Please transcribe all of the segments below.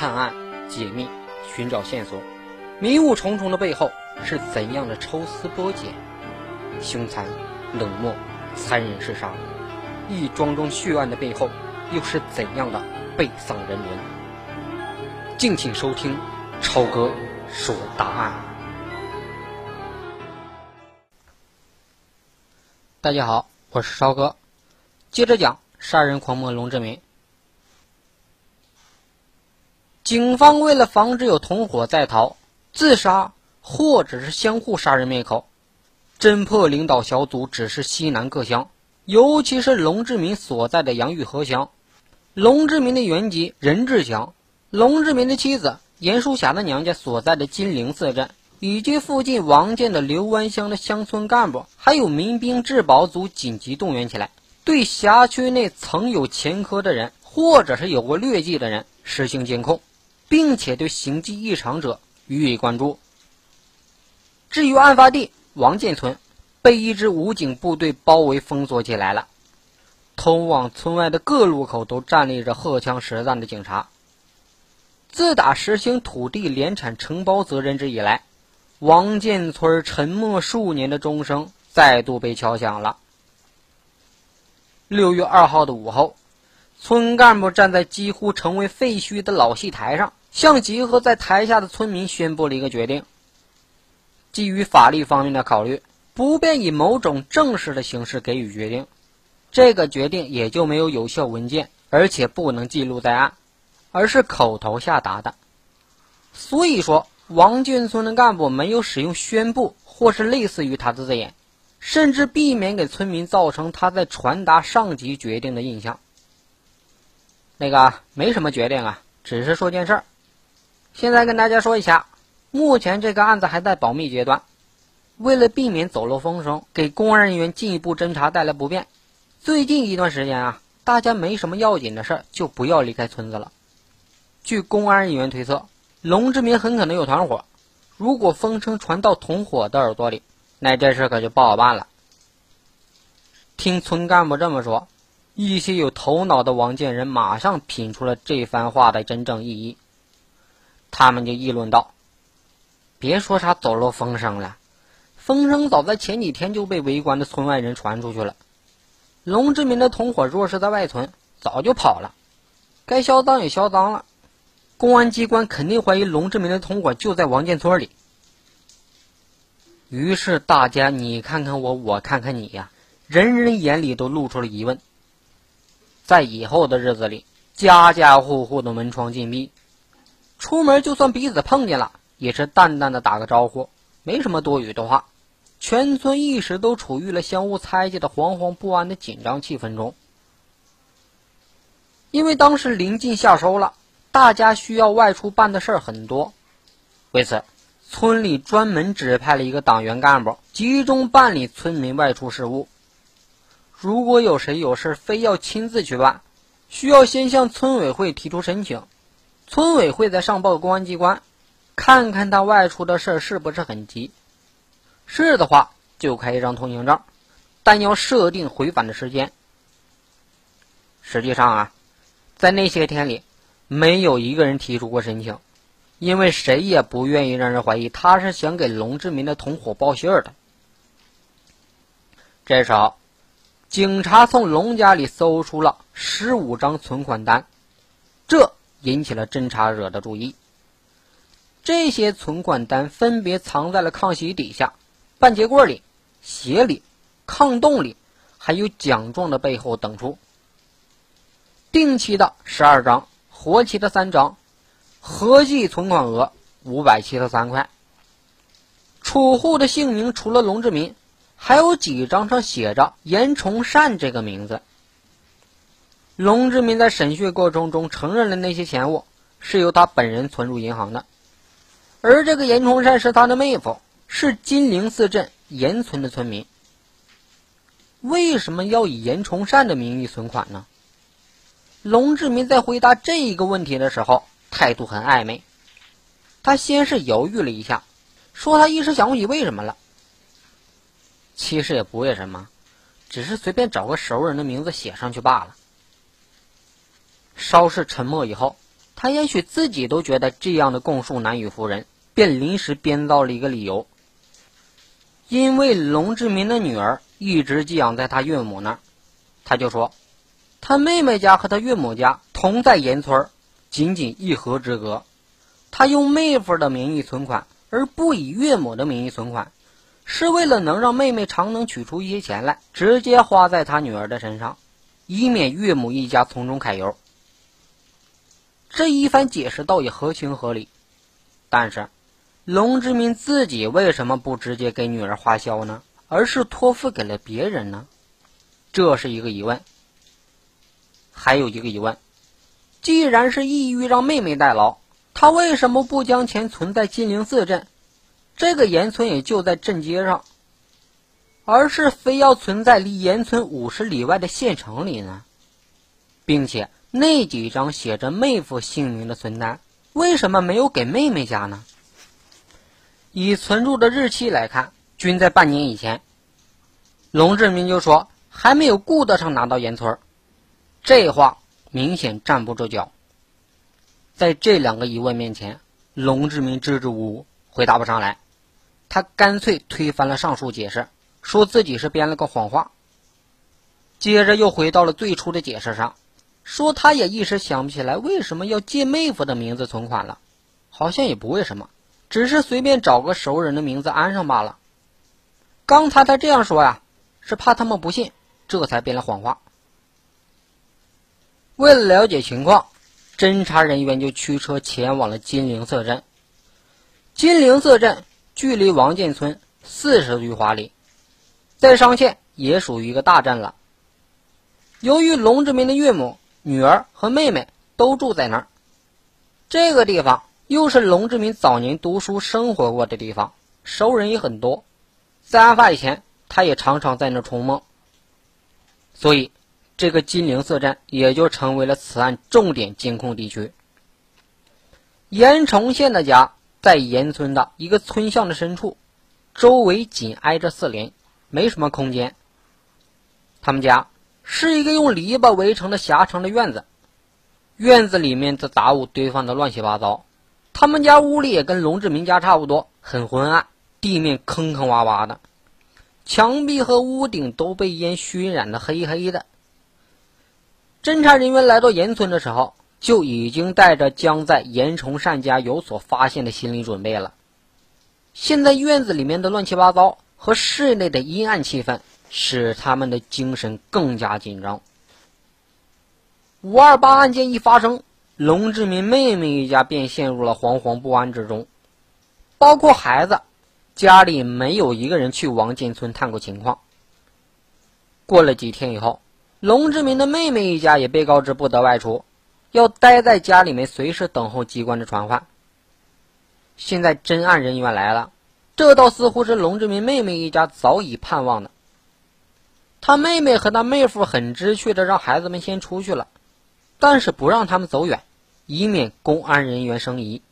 探案、解密、寻找线索，迷雾重重的背后是怎样的抽丝剥茧？凶残、冷漠、残忍嗜杀，一桩桩血案的背后又是怎样的悲丧人伦？敬请收听超哥说答案。大家好，我是超哥，接着讲杀人狂魔龙志民。警方为了防止有同伙在逃、自杀或者是相互杀人灭口，侦破领导小组指示西南各乡，尤其是龙志民所在的杨玉河乡、龙志民的原籍任志强、龙志民的妻子严淑霞的娘家所在的金陵四镇，以及附近王建的刘湾乡的乡村干部，还有民兵治保组紧急动员起来，对辖区内曾有前科的人或者是有过劣迹的人实行监控。并且对行迹异常者予以关注。至于案发地王建村，被一支武警部队包围封锁起来了。通往村外的各路口都站立着荷枪实弹的警察。自打实行土地联产承包责任制以来，王建村沉默数年的钟声再度被敲响了。六月二号的午后，村干部站在几乎成为废墟的老戏台上。向集合在台下的村民宣布了一个决定：基于法律方面的考虑，不便以某种正式的形式给予决定。这个决定也就没有有效文件，而且不能记录在案，而是口头下达的。所以说，王俊村的干部没有使用“宣布”或是类似于他的字眼，甚至避免给村民造成他在传达上级决定的印象。那个没什么决定啊，只是说件事儿。现在跟大家说一下，目前这个案子还在保密阶段。为了避免走漏风声，给公安人员进一步侦查带来不便，最近一段时间啊，大家没什么要紧的事儿，就不要离开村子了。据公安人员推测，龙志民很可能有团伙。如果风声传到同伙的耳朵里，那这事可就不好办了。听村干部这么说，一些有头脑的王建仁马上品出了这番话的真正意义。他们就议论道：“别说啥走漏风声了，风声早在前几天就被围观的村外人传出去了。龙志民的同伙若是在外村，早就跑了。该销赃也销赃了，公安机关肯定怀疑龙志民的同伙就在王建村里。于是大家你看看我，我看看你呀，人人眼里都露出了疑问。在以后的日子里，家家户户的门窗紧闭。”出门就算彼此碰见了，也是淡淡的打个招呼，没什么多余的话。全村一时都处于了相互猜忌的惶惶不安的紧张气氛中。因为当时临近夏收了，大家需要外出办的事儿很多，为此，村里专门指派了一个党员干部，集中办理村民外出事务。如果有谁有事非要亲自去办，需要先向村委会提出申请。村委会再上报公安机关，看看他外出的事是不是很急。是的话，就开一张通行证，但要设定回返的时间。实际上啊，在那些天里，没有一个人提出过申请，因为谁也不愿意让人怀疑他是想给龙志民的同伙报信的。这时候，警察从龙家里搜出了十五张存款单，这。引起了侦查者的注意。这些存款单分别藏在了炕席底下、半截棍里、鞋里、炕洞里，还有奖状的背后等处。定期的十二张，活期的三张，合计存款额五百七十三块。储户的姓名除了龙志民，还有几张上写着严崇善这个名字。龙志民在审讯过程中承认了那些钱物是由他本人存入银行的，而这个严崇善是他的妹夫，是金陵寺镇严村的村民。为什么要以严崇善的名义存款呢？龙志民在回答这一个问题的时候态度很暧昧，他先是犹豫了一下，说他一时想不起为什么了。其实也不为什么，只是随便找个熟人的名字写上去罢了。稍事沉默以后，他也许自己都觉得这样的供述难以服人，便临时编造了一个理由。因为龙志民的女儿一直寄养在他岳母那儿，他就说，他妹妹家和他岳母家同在盐村，仅仅一河之隔。他用妹夫的名义存款，而不以岳母的名义存款，是为了能让妹妹常能取出一些钱来，直接花在他女儿的身上，以免岳母一家从中揩油。这一番解释倒也合情合理，但是。龙之民自己为什么不直接给女儿花销呢？而是托付给了别人呢？这是一个疑问。还有一个疑问：既然是意欲让妹妹代劳，他为什么不将钱存在金陵寺镇？这个盐村也就在镇街上，而是非要存在离盐村五十里外的县城里呢？并且那几张写着妹夫姓名的存单，为什么没有给妹妹家呢？以存入的日期来看，均在半年以前。龙志明就说还没有顾得上拿到盐村，这话明显站不住脚。在这两个疑问面前，龙志明支支吾吾，回答不上来。他干脆推翻了上述解释，说自己是编了个谎话。接着又回到了最初的解释上，说他也一时想不起来为什么要借妹夫的名字存款了，好像也不为什么。只是随便找个熟人的名字安上罢了。刚才他这样说呀，是怕他们不信，这才编了谎话。为了了解情况，侦查人员就驱车前往了金陵色镇。金陵色镇距离王建村四十余华里，在商县也属于一个大镇了。由于龙志民的岳母、女儿和妹妹都住在那儿，这个地方。又是龙志民早年读书生活过的地方，熟人也很多。在案发以前，他也常常在那冲梦。所以，这个金陵色镇也就成为了此案重点监控地区。盐城县的家在盐村的一个村巷的深处，周围紧挨着四邻，没什么空间。他们家是一个用篱笆围成的狭长的院子，院子里面的杂物堆放的乱七八糟。他们家屋里也跟龙志明家差不多，很昏暗，地面坑坑洼洼的，墙壁和屋顶都被烟熏染的黑黑的。侦查人员来到盐村的时候，就已经带着将在严崇善家有所发现的心理准备了。现在院子里面的乱七八糟和室内的阴暗气氛，使他们的精神更加紧张。五二八案件一发生。龙志民妹妹一家便陷入了惶惶不安之中，包括孩子，家里没有一个人去王建村探过情况。过了几天以后，龙志民的妹妹一家也被告知不得外出，要待在家里面，随时等候机关的传唤。现在侦案人员来了，这倒似乎是龙志民妹妹一家早已盼望的。他妹妹和他妹夫很知趣的让孩子们先出去了，但是不让他们走远。以免公安人员生疑。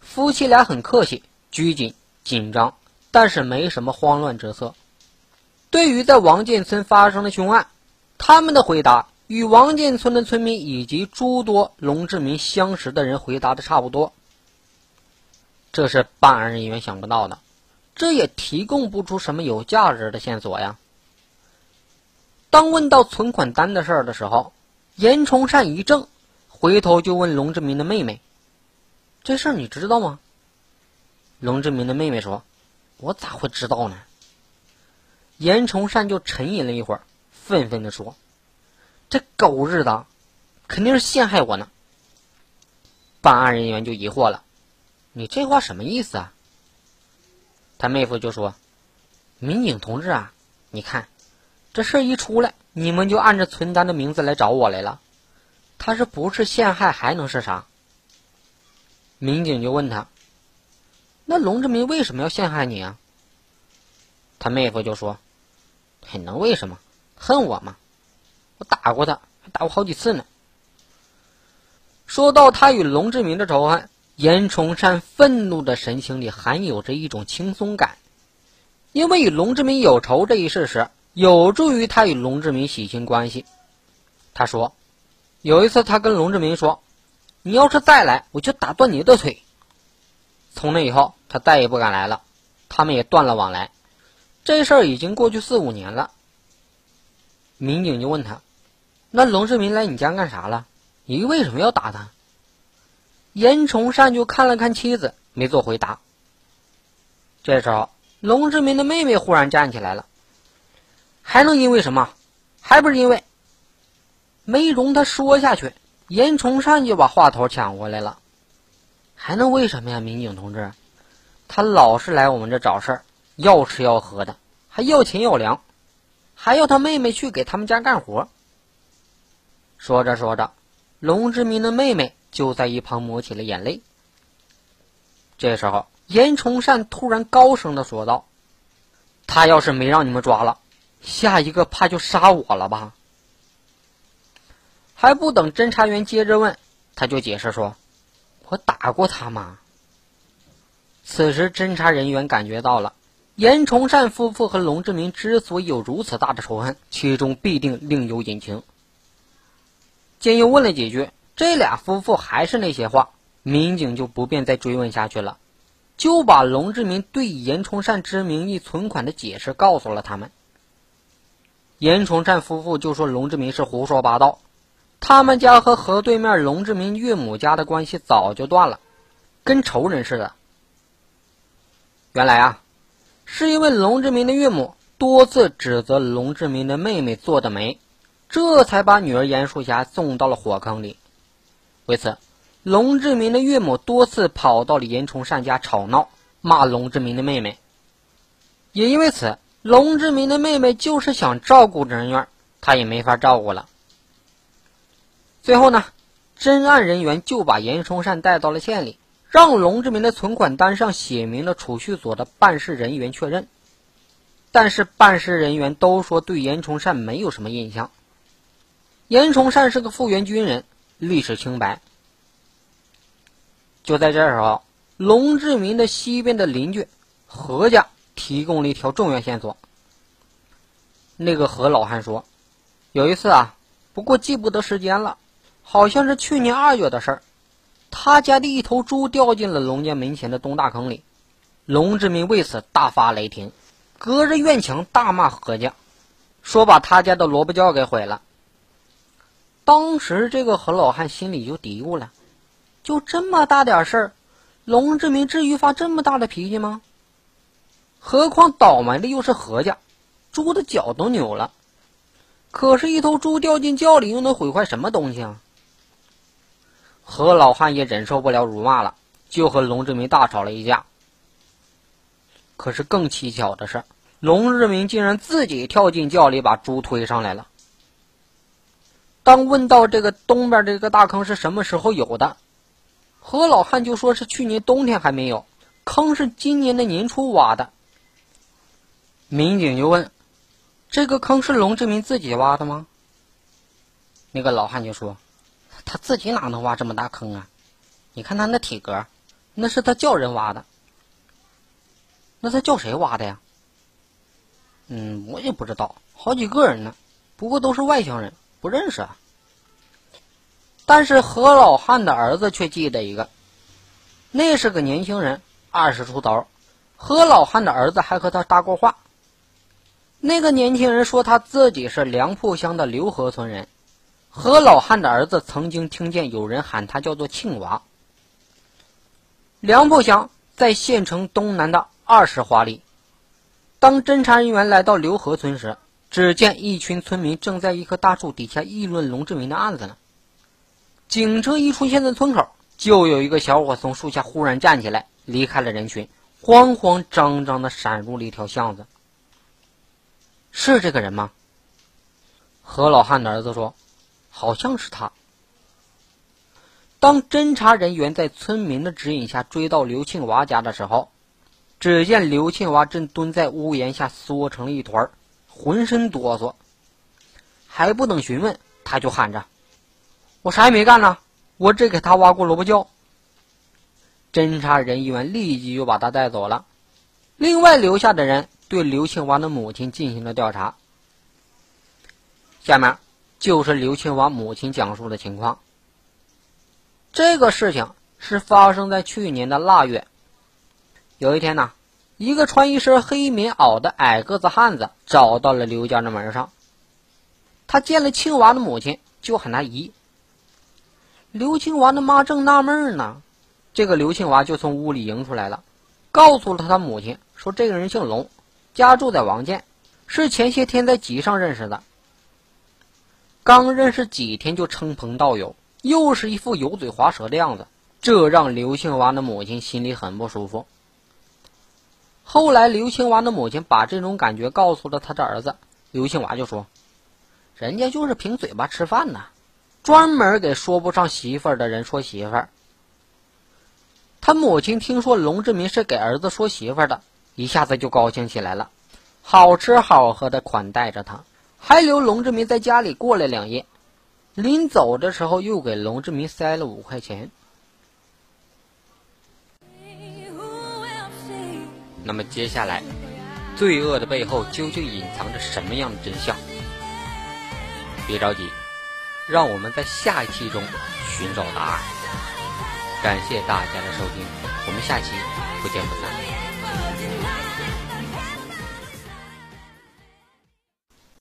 夫妻俩很客气、拘谨、紧张，但是没什么慌乱之色。对于在王建村发生的凶案，他们的回答与王建村的村民以及诸多龙志民相识的人回答的差不多。这是办案人员想不到的，这也提供不出什么有价值的线索呀。当问到存款单的事儿的时候，严崇善一怔。回头就问龙志民的妹妹：“这事儿你知道吗？”龙志民的妹妹说：“我咋会知道呢？”严崇善就沉吟了一会儿，愤愤地说：“这狗日的，肯定是陷害我呢！”办案人员就疑惑了：“你这话什么意思啊？”他妹夫就说：“民警同志啊，你看，这事一出来，你们就按着存单的名字来找我来了。”他是不是陷害还能是啥？民警就问他：“那龙志民为什么要陷害你啊？”他妹夫就说：“还能为什么？恨我吗？我打过他，还打过好几次呢。”说到他与龙志民的仇恨，严崇善愤怒的神情里含有着一种轻松感，因为与龙志民有仇这一事实有助于他与龙志民洗清关系。他说。有一次，他跟龙志民说：“你要是再来，我就打断你的腿。”从那以后，他再也不敢来了，他们也断了往来。这事儿已经过去四五年了。民警就问他：“那龙志民来你家干啥了？你为什么要打他？”严崇善就看了看妻子，没做回答。这时候，龙志明的妹妹忽然站起来了。还能因为什么？还不是因为……没容他说下去，严崇善就把话头抢过来了。还能为什么呀，民警同志？他老是来我们这找事儿，要吃要喝的，还要钱要粮，还要他妹妹去给他们家干活。说着说着，龙志民的妹妹就在一旁抹起了眼泪。这时候，严崇善突然高声的说道：“他要是没让你们抓了，下一个怕就杀我了吧？”还不等侦查员接着问，他就解释说。我打过他吗？此时，侦查人员感觉到了严崇善夫妇和龙志明之所以有如此大的仇恨，其中必定另有隐情。见又问了几句，这俩夫妇还是那些话，民警就不便再追问下去了，就把龙志明对严崇善之名义存款的解释告诉了他们。严崇善夫妇就说龙志明是胡说八道。他们家和河对面龙志民岳母家的关系早就断了，跟仇人似的。原来啊，是因为龙志民的岳母多次指责龙志民的妹妹做的媒，这才把女儿严淑霞送到了火坑里。为此，龙志民的岳母多次跑到了严崇善家吵闹，骂龙志民的妹妹。也因为此，龙志民的妹妹就是想照顾人院，他也没法照顾了。最后呢，侦案人员就把严崇善带到了县里，让龙志民的存款单上写明了储蓄所的办事人员确认。但是办事人员都说对严崇善没有什么印象。严崇善是个复员军人，历史清白。就在这时候，龙志民的西边的邻居何家提供了一条重要线索。那个何老汉说，有一次啊，不过记不得时间了。好像是去年二月的事儿，他家的一头猪掉进了龙家门前的东大坑里，龙志民为此大发雷霆，隔着院墙大骂何家，说把他家的萝卜窖给毁了。当时这个何老汉心里就嘀咕了：就这么大点事儿，龙志明至于发这么大的脾气吗？何况倒霉的又是何家，猪的脚都扭了，可是，一头猪掉进窖里又能毁坏什么东西啊？何老汉也忍受不了辱骂了，就和龙志明大吵了一架。可是更蹊跷的是，龙志明竟然自己跳进窖里，把猪推上来了。当问到这个东边这个大坑是什么时候有的，何老汉就说是去年冬天还没有，坑是今年的年初挖的。民警就问：“这个坑是龙志民自己挖的吗？”那个老汉就说。他自己哪能挖这么大坑啊？你看他那体格，那是他叫人挖的。那他叫谁挖的呀？嗯，我也不知道，好几个人呢，不过都是外乡人，不认识啊。但是何老汉的儿子却记得一个，那是个年轻人，二十出头。何老汉的儿子还和他搭过话。那个年轻人说他自己是梁铺乡的刘河村人。何老汉的儿子曾经听见有人喊他叫做庆娃。梁铺乡在县城东南的二十华里。当侦查人员来到刘河村时，只见一群村民正在一棵大树底下议论龙志民的案子呢。警车一出现在村口，就有一个小伙从树下忽然站起来，离开了人群，慌慌张张的闪入了一条巷子。是这个人吗？何老汉的儿子说。好像是他。当侦查人员在村民的指引下追到刘庆娃家的时候，只见刘庆娃正蹲在屋檐下缩成了一团，浑身哆嗦。还不等询问，他就喊着：“我啥也没干呢，我只给他挖过萝卜窖。”侦查人员立即就把他带走了。另外留下的人对刘庆娃的母亲进行了调查。下面。就是刘庆娃母亲讲述的情况。这个事情是发生在去年的腊月。有一天呢，一个穿一身黑棉袄的矮个子汉子找到了刘家的门上。他见了庆娃的母亲，就喊他姨。刘庆娃的妈正纳闷呢，这个刘庆娃就从屋里迎出来了，告诉了他母亲说：“这个人姓龙，家住在王建，是前些天在集上认识的。刚认识几天就称朋道友，又是一副油嘴滑舌的样子，这让刘庆娃的母亲心里很不舒服。后来，刘庆娃的母亲把这种感觉告诉了他的儿子，刘庆娃就说。”人家就是凭嘴巴吃饭呢，专门给说不上媳妇儿的人说媳妇儿。他母亲听说龙志民是给儿子说媳妇儿的，一下子就高兴起来了，好吃好喝的款待着他，还留龙志民在家里过了两夜。临走的时候，又给龙志民塞了五块钱。那么接下来，罪恶的背后究竟隐藏着什么样的真相？别着急，让我们在下一期中寻找答案。感谢大家的收听，我们下期不见不散。走进爱。